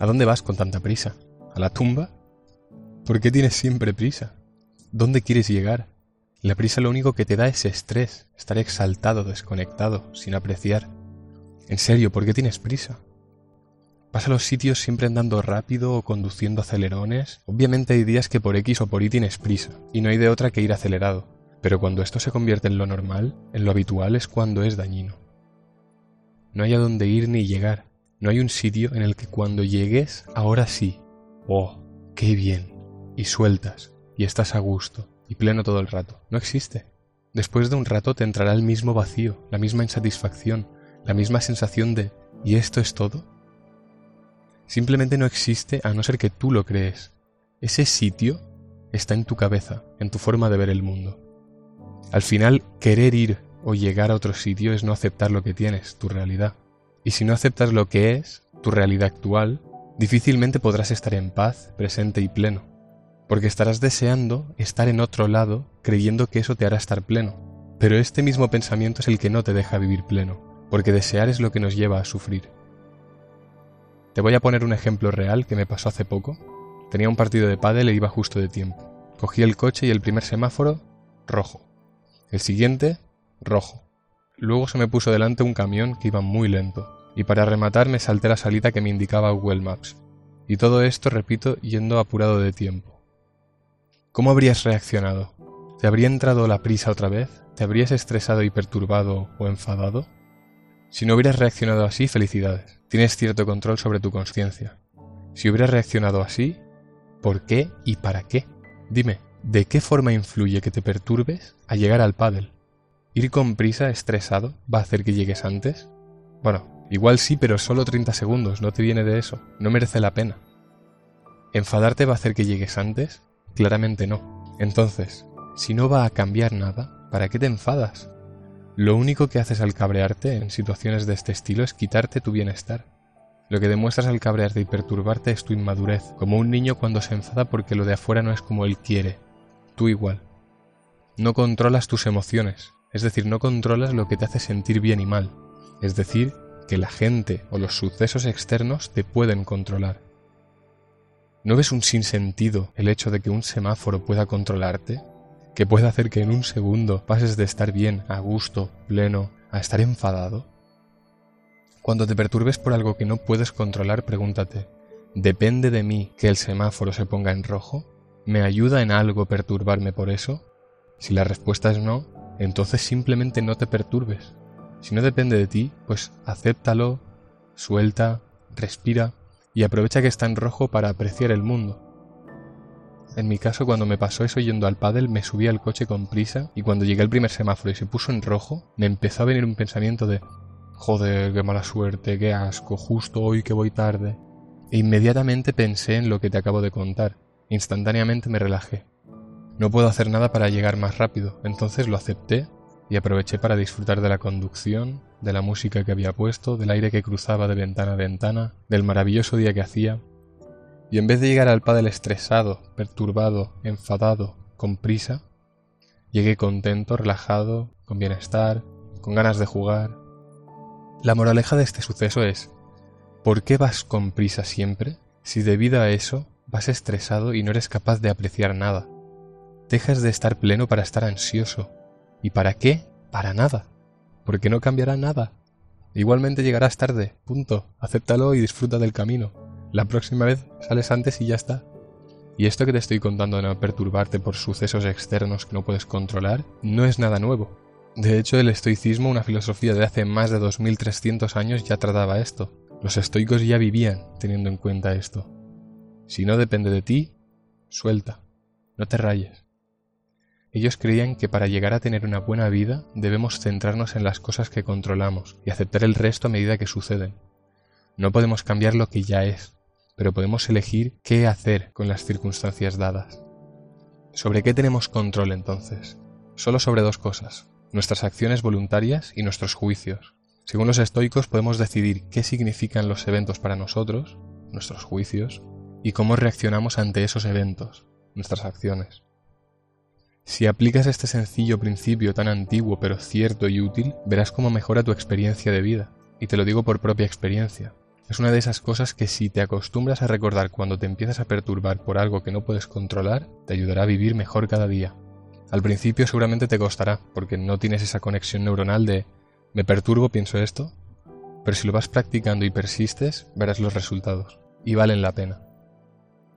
¿A dónde vas con tanta prisa? ¿A la tumba? ¿Por qué tienes siempre prisa? ¿Dónde quieres llegar? La prisa lo único que te da es estrés, estar exaltado, desconectado, sin apreciar. En serio, ¿por qué tienes prisa? ¿Vas a los sitios siempre andando rápido o conduciendo acelerones? Obviamente hay días que por X o por Y tienes prisa, y no hay de otra que ir acelerado. Pero cuando esto se convierte en lo normal, en lo habitual es cuando es dañino. No hay a dónde ir ni llegar. No hay un sitio en el que cuando llegues, ahora sí. Oh, qué bien. Y sueltas, y estás a gusto, y pleno todo el rato. No existe. Después de un rato te entrará el mismo vacío, la misma insatisfacción, la misma sensación de ¿y esto es todo? Simplemente no existe a no ser que tú lo crees. Ese sitio está en tu cabeza, en tu forma de ver el mundo. Al final, querer ir o llegar a otro sitio es no aceptar lo que tienes, tu realidad. Y si no aceptas lo que es, tu realidad actual, difícilmente podrás estar en paz, presente y pleno porque estarás deseando estar en otro lado creyendo que eso te hará estar pleno. Pero este mismo pensamiento es el que no te deja vivir pleno, porque desear es lo que nos lleva a sufrir. Te voy a poner un ejemplo real que me pasó hace poco. Tenía un partido de pádel e iba justo de tiempo. Cogí el coche y el primer semáforo, rojo. El siguiente, rojo. Luego se me puso delante un camión que iba muy lento, y para rematar me salté la salida que me indicaba Google Maps. Y todo esto, repito, yendo apurado de tiempo. ¿Cómo habrías reaccionado? ¿Te habría entrado la prisa otra vez? ¿Te habrías estresado y perturbado o enfadado? Si no hubieras reaccionado así, felicidades. Tienes cierto control sobre tu conciencia. Si hubieras reaccionado así, ¿por qué y para qué? Dime, ¿de qué forma influye que te perturbes a llegar al pádel? ¿Ir con prisa, estresado, va a hacer que llegues antes? Bueno, igual sí, pero solo 30 segundos, no te viene de eso, no merece la pena. ¿Enfadarte va a hacer que llegues antes? Claramente no. Entonces, si no va a cambiar nada, ¿para qué te enfadas? Lo único que haces al cabrearte en situaciones de este estilo es quitarte tu bienestar. Lo que demuestras al cabrearte y perturbarte es tu inmadurez, como un niño cuando se enfada porque lo de afuera no es como él quiere. Tú igual. No controlas tus emociones, es decir, no controlas lo que te hace sentir bien y mal, es decir, que la gente o los sucesos externos te pueden controlar. ¿No ves un sinsentido el hecho de que un semáforo pueda controlarte? ¿Que pueda hacer que en un segundo pases de estar bien, a gusto, pleno, a estar enfadado? Cuando te perturbes por algo que no puedes controlar, pregúntate, ¿depende de mí que el semáforo se ponga en rojo? ¿Me ayuda en algo perturbarme por eso? Si la respuesta es no, entonces simplemente no te perturbes. Si no depende de ti, pues acéptalo, suelta, respira y aprovecha que está en rojo para apreciar el mundo. En mi caso, cuando me pasó eso yendo al pádel, me subí al coche con prisa y cuando llegué al primer semáforo y se puso en rojo, me empezó a venir un pensamiento de joder, qué mala suerte, qué asco, justo hoy que voy tarde. E inmediatamente pensé en lo que te acabo de contar. Instantáneamente me relajé. No puedo hacer nada para llegar más rápido, entonces lo acepté y aproveché para disfrutar de la conducción, de la música que había puesto, del aire que cruzaba de ventana a ventana, del maravilloso día que hacía. Y en vez de llegar al pádel estresado, perturbado, enfadado, con prisa, llegué contento, relajado, con bienestar, con ganas de jugar. La moraleja de este suceso es, ¿por qué vas con prisa siempre si debido a eso vas estresado y no eres capaz de apreciar nada? Dejas de estar pleno para estar ansioso. ¿Y para qué? Para nada porque no cambiará nada. Igualmente llegarás tarde, punto. Acéptalo y disfruta del camino. La próxima vez sales antes y ya está. Y esto que te estoy contando de no perturbarte por sucesos externos que no puedes controlar, no es nada nuevo. De hecho, el estoicismo, una filosofía de hace más de 2300 años, ya trataba esto. Los estoicos ya vivían teniendo en cuenta esto. Si no depende de ti, suelta, no te rayes. Ellos creían que para llegar a tener una buena vida debemos centrarnos en las cosas que controlamos y aceptar el resto a medida que suceden. No podemos cambiar lo que ya es, pero podemos elegir qué hacer con las circunstancias dadas. ¿Sobre qué tenemos control entonces? Solo sobre dos cosas, nuestras acciones voluntarias y nuestros juicios. Según los estoicos podemos decidir qué significan los eventos para nosotros, nuestros juicios, y cómo reaccionamos ante esos eventos, nuestras acciones. Si aplicas este sencillo principio tan antiguo pero cierto y útil, verás cómo mejora tu experiencia de vida. Y te lo digo por propia experiencia. Es una de esas cosas que si te acostumbras a recordar cuando te empiezas a perturbar por algo que no puedes controlar, te ayudará a vivir mejor cada día. Al principio seguramente te costará, porque no tienes esa conexión neuronal de me perturbo, pienso esto, pero si lo vas practicando y persistes, verás los resultados, y valen la pena.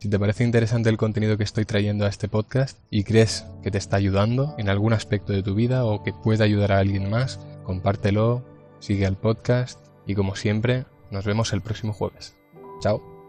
Si te parece interesante el contenido que estoy trayendo a este podcast y crees que te está ayudando en algún aspecto de tu vida o que puede ayudar a alguien más, compártelo, sigue al podcast y como siempre, nos vemos el próximo jueves. Chao.